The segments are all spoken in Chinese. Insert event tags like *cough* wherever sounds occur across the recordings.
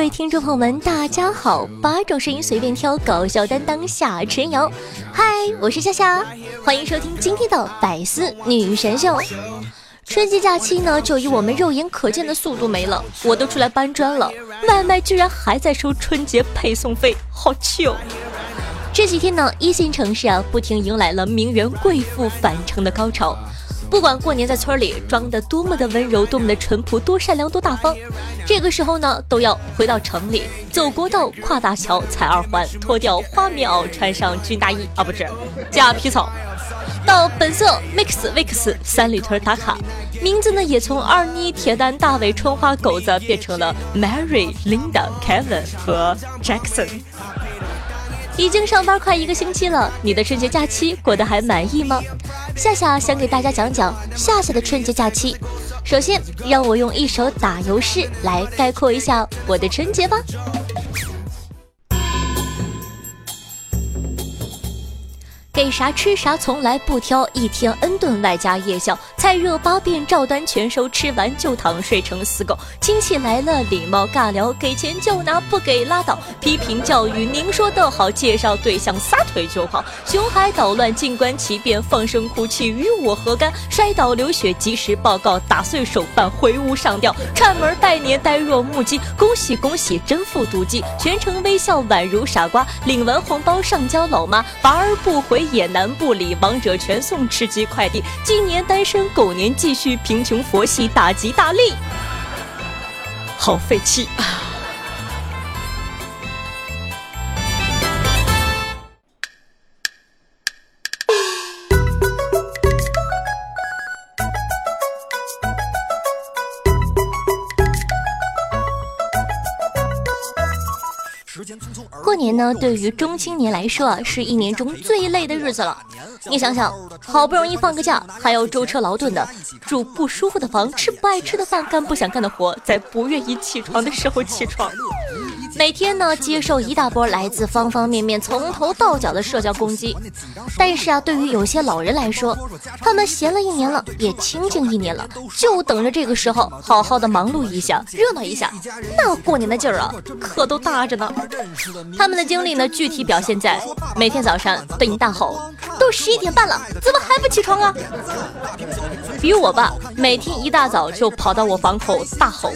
各位听众朋友们，大家好！八种声音随便挑，搞笑担当夏春瑶。嗨，我是夏夏，欢迎收听今天的百思女神秀。春节假期呢，就以我们肉眼可见的速度没了，我都出来搬砖了，外卖居然还在收春节配送费，好气哦！这几天呢，一线城市啊，不停迎来了名媛贵妇返程的高潮。不管过年在村里装的多么的温柔，多么的淳朴，多善良，多大方，这个时候呢，都要回到城里，走国道，跨大桥，踩二环，脱掉花棉袄，穿上军大衣啊，不是，加皮草，到本色 mix mix 三里屯打卡，名字呢也从二妮、铁蛋、大伟、春花、狗子变成了 Mary、Linda、Kevin 和 Jackson。已经上班快一个星期了，你的春节假期过得还满意吗？夏夏想给大家讲讲夏夏的春节假期。首先，让我用一首打油诗来概括一下我的春节吧。给啥吃啥，从来不挑，一天 n 顿外加夜宵，菜热八遍照单全收，吃完就躺，睡成死狗。亲戚来了礼貌尬聊，给钱就拿，不给拉倒。批评教育您说的好，介绍对象撒腿就跑，熊孩捣乱静观其变，放声哭泣与我何干？摔倒流血及时报告，打碎手办回屋上吊，串门拜年呆若木鸡，恭喜恭喜真富妒忌，全程微笑宛如傻瓜，领完红包上交老妈，娃儿不回。也难不理，王者全送吃鸡快递。今年单身，狗年继续贫穷，佛系大吉大利。好废气啊！年呢，对于中青年来说啊，是一年中最累的日子了。你想想，好不容易放个假，还要舟车劳顿的，住不舒服的房，吃不爱吃的饭，干不想干的活，在不愿意起床的时候起床。每天呢，接受一大波来自方方面面、从头到脚的社交攻击。但是啊，对于有些老人来说，他们闲了一年了，也清静一年了，就等着这个时候好好的忙碌一下，热闹一下。那过年的劲儿啊，可都大着呢。他们的经历呢，具体表现在每天早上对你大吼：“都十一点半了，怎么还不起床啊？”比如我爸，每天一大早就跑到我房口大吼：“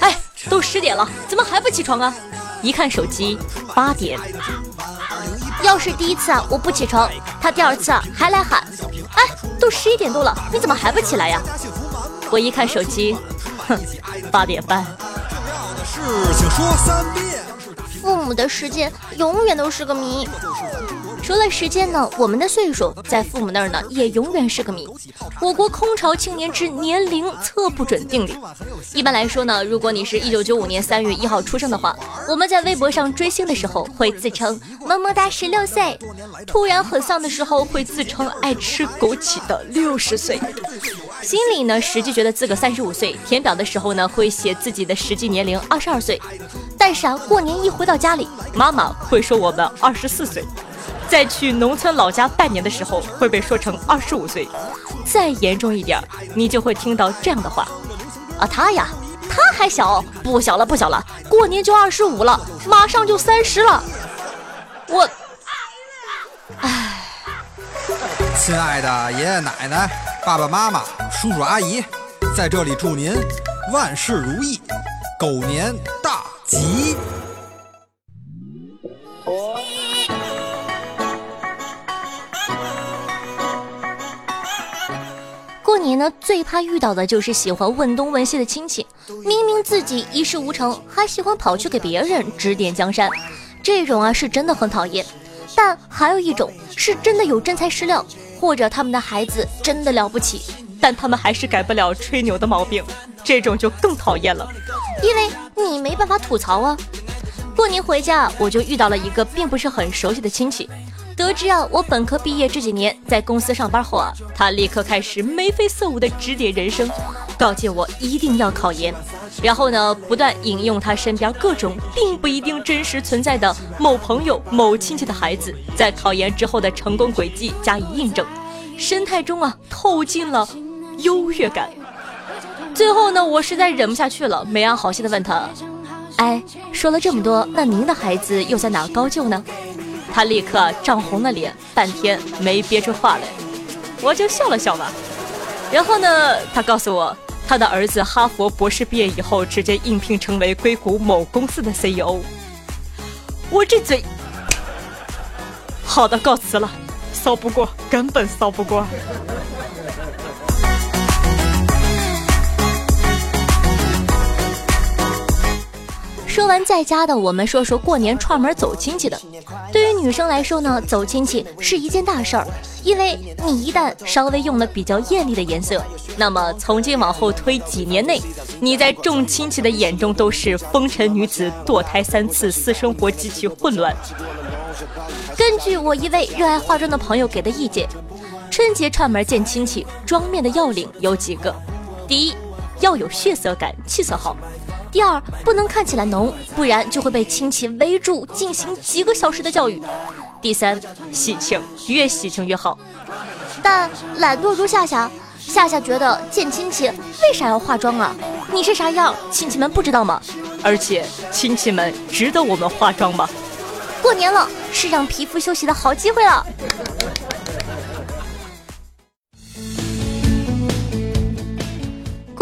哎！”都十点了，怎么还不起床啊？一看手机，八点。要是第一次啊，我不起床，他第二次啊还来喊，哎，都十一点多了，你怎么还不起来呀？我一看手机，哼，八点半。父母的时间永远都是个谜。除了时间呢，我们的岁数在父母那儿呢，也永远是个谜。我国空巢青年之年龄测不准定理。一般来说呢，如果你是一九九五年三月一号出生的话，我们在微博上追星的时候会自称么么哒十六岁；突然很丧的时候会自称爱吃枸杞的六十岁；心里呢实际觉得自个三十五岁，填表的时候呢会写自己的实际年龄二十二岁。但是啊，过年一回到家里，妈妈会说我们二十四岁。在去农村老家拜年的时候，会被说成二十五岁；再严重一点，你就会听到这样的话：啊，他呀，他还小，不小了，不小了，过年就二十五了，马上就三十了。我，唉，亲爱的爷爷奶奶、爸爸妈妈、叔叔阿姨，在这里祝您万事如意，狗年大吉。呢，最怕遇到的就是喜欢问东问西的亲戚，明明自己一事无成，还喜欢跑去给别人指点江山，这种啊是真的很讨厌。但还有一种是真的有真材实料，或者他们的孩子真的了不起，但他们还是改不了吹牛的毛病，这种就更讨厌了，因为你没办法吐槽啊。过年回家，我就遇到了一个并不是很熟悉的亲戚。得知啊，我本科毕业这几年在公司上班后啊，他立刻开始眉飞色舞的指点人生，告诫我一定要考研。然后呢，不断引用他身边各种并不一定真实存在的某朋友、某亲戚的孩子在考研之后的成功轨迹加以印证，神态中啊透进了优越感。最后呢，我实在忍不下去了，没安好心的问他：“哎，说了这么多，那您的孩子又在哪高就呢？”他立刻涨红了脸，半天没憋出话来，我就笑了笑吧。然后呢，他告诉我。他的儿子哈佛博士毕业以后，直接应聘成为硅谷某公司的 CEO。我这嘴，好的，告辞了，骚不过，根本骚不过。说完在家的，我们说说过年串门走亲戚的。对于女生来说呢，走亲戚是一件大事儿，因为你一旦稍微用了比较艳丽的颜色，那么从今往后推几年内，你在众亲戚的眼中都是风尘女子，堕胎三次，私生活极其混乱。根据我一位热爱化妆的朋友给的意见，春节串门见亲戚，妆面的要领有几个：第一，要有血色感，气色好。第二，不能看起来浓，不然就会被亲戚围住进行几个小时的教育。第三，喜庆，越喜庆越好。但懒惰如夏夏，夏夏觉得见亲戚为啥要化妆啊？你是啥样，亲戚们不知道吗？而且亲戚们值得我们化妆吗？过年了，是让皮肤休息的好机会了。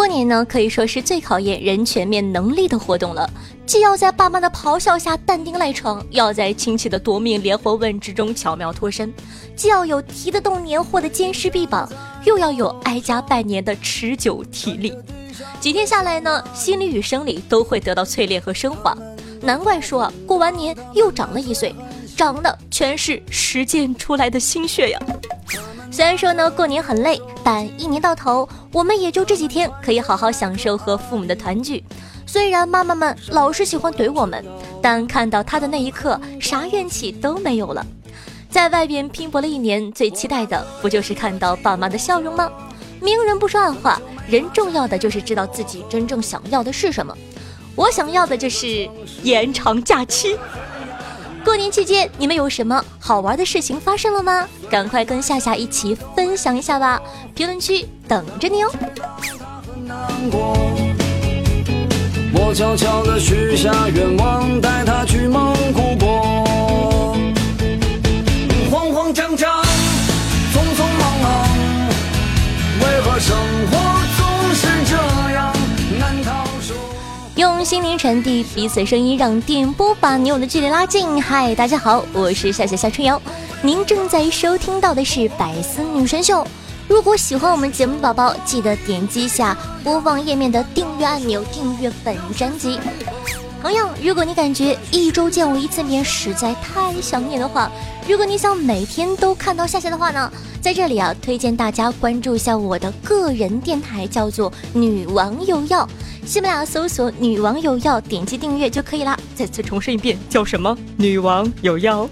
年呢，可以说是最考验人全面能力的活动了。既要在爸妈的咆哮下淡定赖床，要在亲戚的夺命连环问之中巧妙脱身；既要有提得动年货的坚实臂膀，又要有挨家拜年的持久体力。几天下来呢，心理与生理都会得到淬炼和升华。难怪说过完年又长了一岁，长的全是实践出来的心血呀。虽然说呢，过年很累，但一年到头，我们也就这几天可以好好享受和父母的团聚。虽然妈妈们老是喜欢怼我们，但看到他的那一刻，啥怨气都没有了。在外边拼搏了一年，最期待的不就是看到爸妈的笑容吗？明人不说暗话，人重要的就是知道自己真正想要的是什么。我想要的就是延长假期。过年期间，你们有什么好玩的事情发生了吗？赶快跟夏夏一起分享一下吧！评论区等着你哦。我悄悄地许下愿望，带他去蒙古国。慌慌张张，心灵传递彼此声音，让电波把你我的距离拉近。嗨，大家好，我是夏夏夏春瑶，您正在收听到的是百思女神秀。如果喜欢我们节目宝宝，记得点击下播放页面的订阅按钮，订阅本专辑。同样，如果你感觉一周见我一次面实在太想念的话，如果你想每天都看到夏夏的话呢，在这里啊，推荐大家关注一下我的个人电台，叫做女王有药。喜马拉雅搜索“女王有药”，点击订阅就可以啦。再次重申一遍，叫什么？*laughs* 女王有药。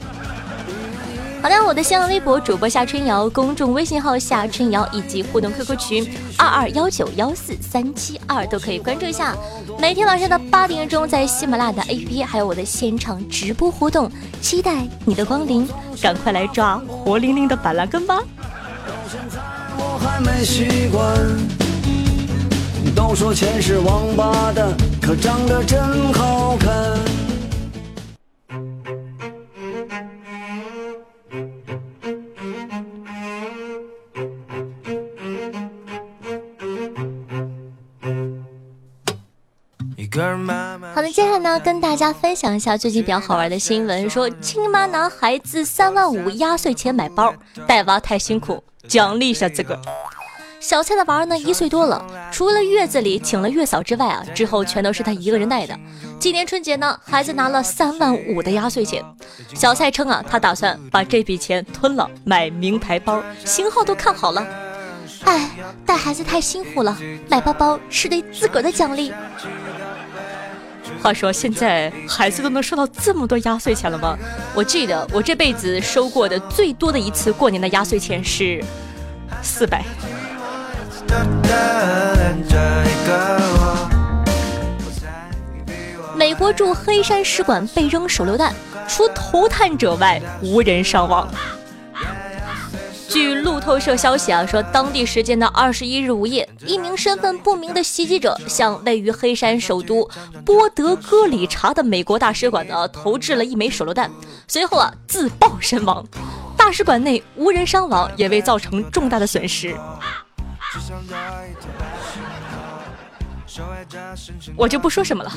好的，我的新浪微博主播夏春瑶，公众微信号夏春瑶，以及互动 QQ 群二二幺九幺四三七二都可以关注一下。每天晚上的八点钟，在喜马拉雅的 APP 还有我的现场直播活动，期待你的光临，赶快来抓活灵灵的板蓝根吧。我还没习惯。都说钱是王八蛋，可长得真好看。好的，接下来呢，跟大家分享一下最近比较好玩的新闻。说亲妈拿孩子三万五压岁钱买包，带娃太辛苦，奖励一下自个儿。小蔡的娃儿呢一岁多了，除了月子里请了月嫂之外啊，之后全都是他一个人带的。今年春节呢，孩子拿了三万五的压岁钱。小蔡称啊，他打算把这笔钱吞了，买名牌包，型号都看好了。哎，带孩子太辛苦了，买包包是对自个儿的奖励。话说现在孩子都能收到这么多压岁钱了吗？我记得我这辈子收过的最多的一次过年的压岁钱是四百。美国驻黑山使馆被扔手榴弹，除投弹者外，无人伤亡。据路透社消息啊，说当地时间的二十一日午夜，一名身份不明的袭击者向位于黑山首都波德戈里察的美国大使馆呢投掷了一枚手榴弹，随后啊自爆身亡。大使馆内无人伤亡，也未造成重大的损失。我就不说什么了。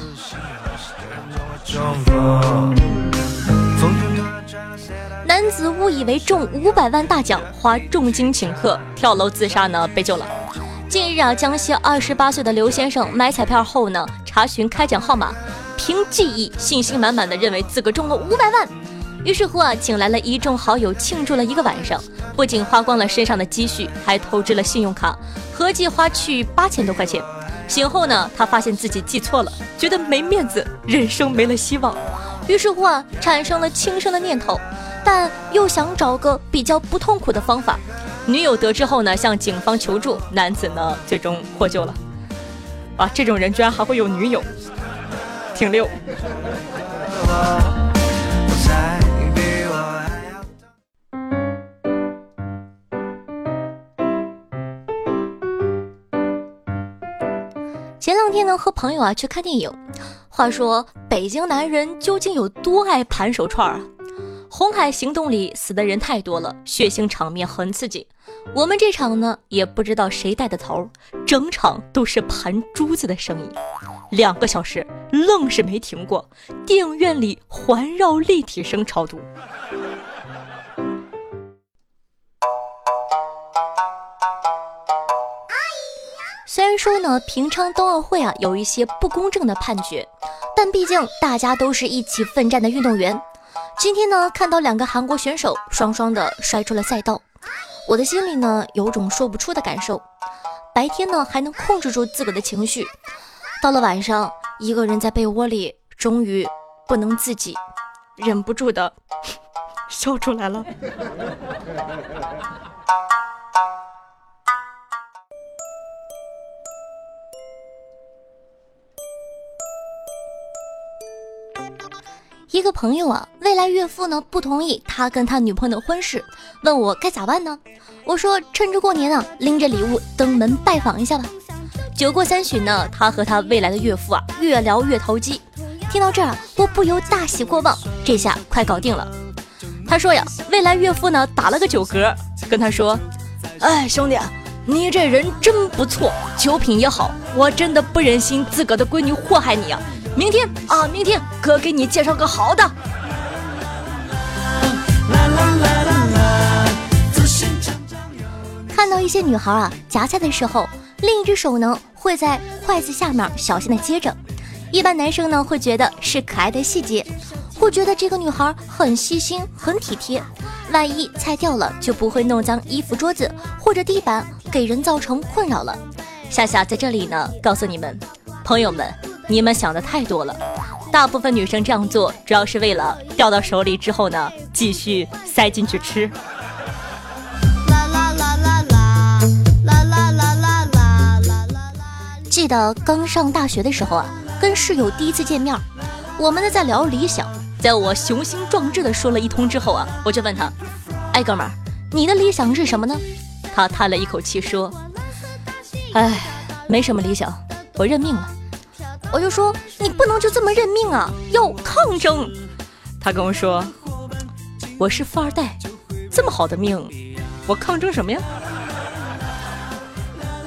男子误以为中五百万大奖，花重金请客跳楼自杀呢，被救了。近日啊，江西二十八岁的刘先生买彩票后呢，查询开奖号码，凭记忆，信心满满的认为自个中了五百万。于是乎啊，请来了一众好友庆祝了一个晚上，不仅花光了身上的积蓄，还透支了信用卡，合计花去八千多块钱。醒后呢，他发现自己记错了，觉得没面子，人生没了希望，于是乎啊，产生了轻生的念头，但又想找个比较不痛苦的方法。女友得知后呢，向警方求助，男子呢最终获救了。啊，这种人居然还会有女友，挺溜。前两天呢，和朋友啊去看电影。话说，北京男人究竟有多爱盘手串啊？《红海行动》里死的人太多了，血腥场面很刺激。我们这场呢，也不知道谁带的头，整场都是盘珠子的声音，两个小时愣是没停过。电影院里环绕立体声超多。虽然说呢，平昌冬奥会啊有一些不公正的判决，但毕竟大家都是一起奋战的运动员。今天呢，看到两个韩国选手双双的摔出了赛道，我的心里呢有种说不出的感受。白天呢还能控制住自个的情绪，到了晚上，一个人在被窝里，终于不能自己，忍不住的 *laughs* 笑出来了。一个朋友啊，未来岳父呢不同意他跟他女朋友的婚事，问我该咋办呢？我说趁着过年啊，拎着礼物登门拜访一下吧。酒过三巡呢，他和他未来的岳父啊越聊越投机。听到这儿，我不由大喜过望，这下快搞定了。他说呀，未来岳父呢打了个酒嗝，跟他说：“哎，兄弟，你这人真不错，酒品也好，我真的不忍心自个的闺女祸害你啊。”明天啊，明天哥给你介绍个好的。看到一些女孩啊，夹菜的时候，另一只手呢会在筷子下面小心的接着。一般男生呢会觉得是可爱的细节，会觉得这个女孩很细心、很体贴。万一菜掉了，就不会弄脏衣服、桌子或者地板，给人造成困扰了。夏夏在这里呢，告诉你们，朋友们。你们想的太多了，大部分女生这样做主要是为了掉到手里之后呢，继续塞进去吃。记得刚上大学的时候啊，跟室友第一次见面，我们呢在聊理想，在我雄心壮志的说了一通之后啊，我就问他，哎哥们儿，你的理想是什么呢？他叹了一口气说，哎，没什么理想，我认命了。我就说你不能就这么认命啊，要抗争。他跟我说，我是富二代，这么好的命，我抗争什么呀？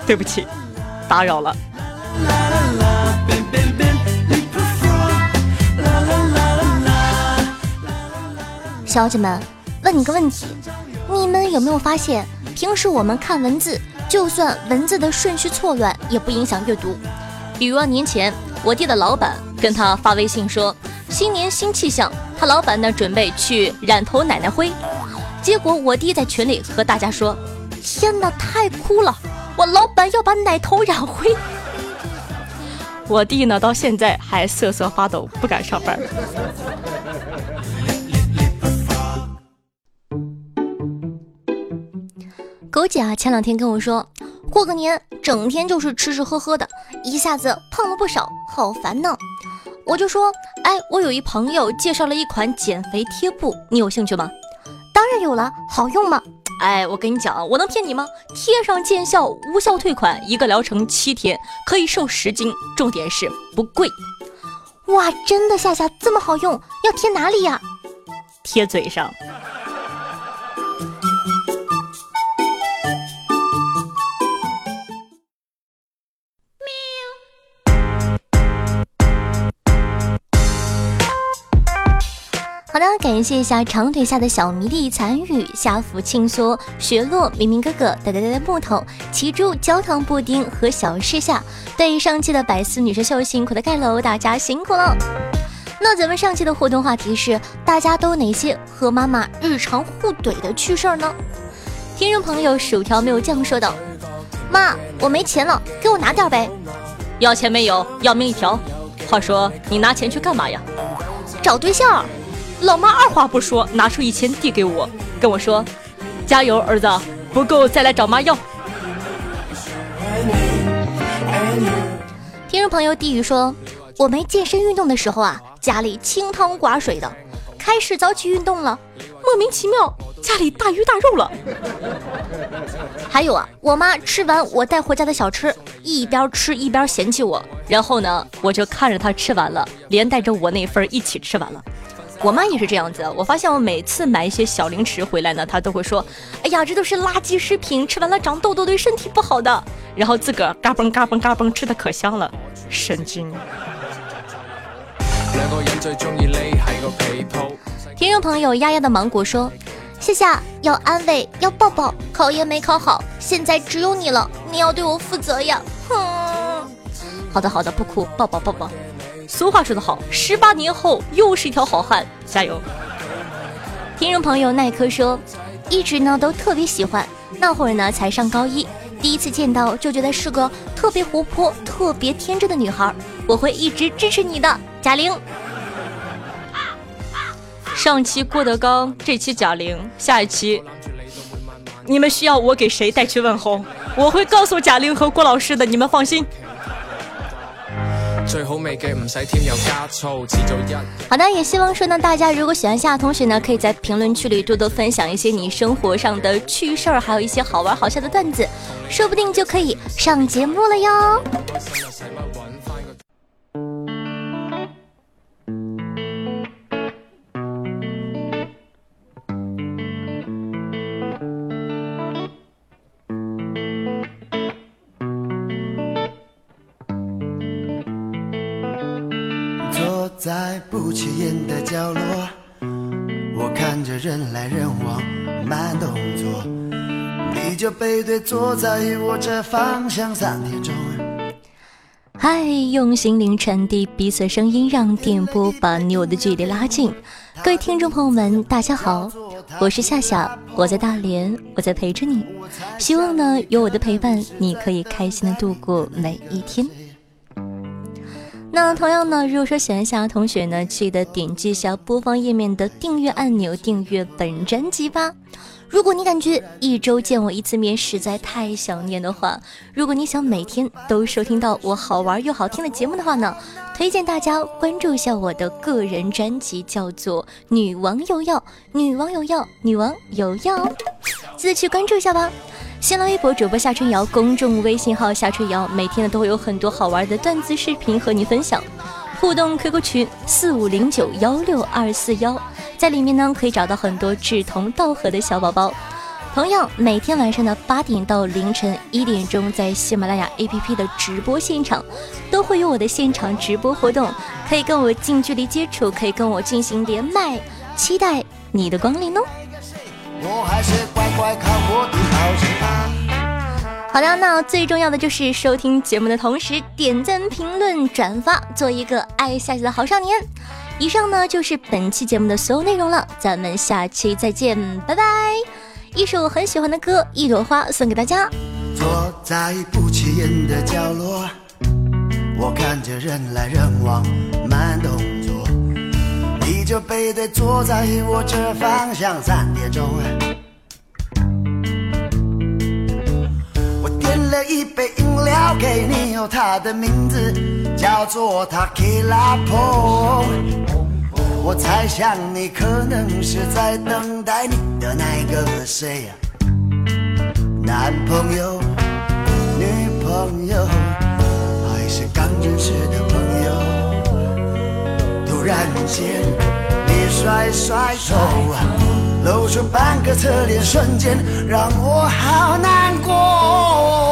对不起，打扰了。小姐们，问你个问题，你们有没有发现，平时我们看文字，就算文字的顺序错乱，也不影响阅读。比如年前。我弟的老板跟他发微信说：“新年新气象。”他老板呢准备去染头奶奶灰，结果我弟在群里和大家说：“天哪，太酷了！我老板要把奶头染灰。”我弟呢到现在还瑟瑟发抖，不敢上班。狗姐啊，前两天跟我说，过个年整天就是吃吃喝喝的，一下子胖了不少，好烦呢。我就说，哎，我有一朋友介绍了一款减肥贴布，你有兴趣吗？当然有了，好用吗？哎，我跟你讲，我能骗你吗？贴上见效，无效退款，一个疗程七天，可以瘦十斤，重点是不贵。哇，真的夏夏这么好用，要贴哪里呀？贴嘴上。的，感谢一下长腿下的小迷弟残雨、夏福庆缩、雪落、明明哥哥、呆呆呆的木头、奇珠、焦糖布丁和小世下。对上期的百思女神秀辛苦的盖楼，大家辛苦了。那咱们上期的互动话题是：大家都有哪些和妈妈日常互怼的趣事儿呢？听众朋友薯条没有酱说道：“妈，我没钱了，给我拿点呗。要钱没有，要命一条。话说你拿钱去干嘛呀？找对象。”老妈二话不说，拿出一千递给我，跟我说：“加油，儿子，不够再来找妈要。”听众朋友低语说：“我没健身运动的时候啊，家里清汤寡水的；开始早起运动了，莫名其妙家里大鱼大肉了。还有啊，我妈吃完我带回家的小吃，一边吃一边嫌弃我，然后呢，我就看着她吃完了，连带着我那份一起吃完了。”我妈也是这样子，我发现我每次买一些小零食回来呢，她都会说：“哎呀，这都是垃圾食品，吃完了长痘痘，对身体不好的。”然后自个儿嘎嘣嘎嘣嘎嘣吃的可香了，神经。听众朋友丫丫的芒果说：“谢谢，要安慰，要抱抱，考研没考好，现在只有你了，你要对我负责呀。”哼，好的好的，不哭，抱抱抱抱。俗话说得好，十八年后又是一条好汉，加油！听众朋友耐克说，一直呢都特别喜欢，那会儿呢才上高一，第一次见到就觉得是个特别活泼、特别天真的女孩。我会一直支持你的，贾玲。上期郭德纲，这期贾玲，下一期你们需要我给谁带去问候？我会告诉贾玲和郭老师的，你们放心。最好味嘅唔使添油加醋，只做一。好的，也希望说呢，大家如果喜欢夏同学呢，可以在评论区里多多分享一些你生活上的趣事儿，还有一些好玩好笑的段子，说不定就可以上节目了哟。不起眼的角落，我看着人来人往，慢动作，你就背对坐在我这方向三点钟。嗨，用心灵传递彼此声音，让电波把你我的距离拉近。各位听众朋友们，大家好，我是夏夏，我在大连，我在陪着你。希望呢，有我的陪伴，你可以开心的度过每一天。那同样呢，如果说喜欢夏同学呢，记得点击一下播放页面的订阅按钮，订阅本专辑吧。如果你感觉一周见我一次面实在太想念的话，如果你想每天都收听到我好玩又好听的节目的话呢，推荐大家关注一下我的个人专辑，叫做《女王有药》，女王有药，女王有药，记得去关注一下吧。新浪微博主播夏春瑶，公众微信号夏春瑶，每天呢都会有很多好玩的段子视频和你分享。互动 QQ 群四五零九幺六二四幺，在里面呢可以找到很多志同道合的小宝宝。同样，每天晚上的八点到凌晨一点钟，在喜马拉雅 APP 的直播现场，都会有我的现场直播活动，可以跟我近距离接触，可以跟我进行连麦，期待你的光临哦。我还是乖乖看我的好的，那最重要的就是收听节目的同时点赞、评论、转发，做一个爱下去的好少年。以上呢就是本期节目的所有内容了，咱们下期再见，拜拜！一首很喜欢的歌《一朵花》送给大家。坐在不起眼的角落。我看着人来人往，慢动作，你就背对坐在我这方向。三点钟，了一杯饮料给你，哦，他的名字叫做塔 q 拉 i 我猜想你可能是在等待你的那个谁呀？男朋友、女朋友，还是刚认识的朋友？突然间，你甩甩手，露出半个侧脸，瞬间让我好难过。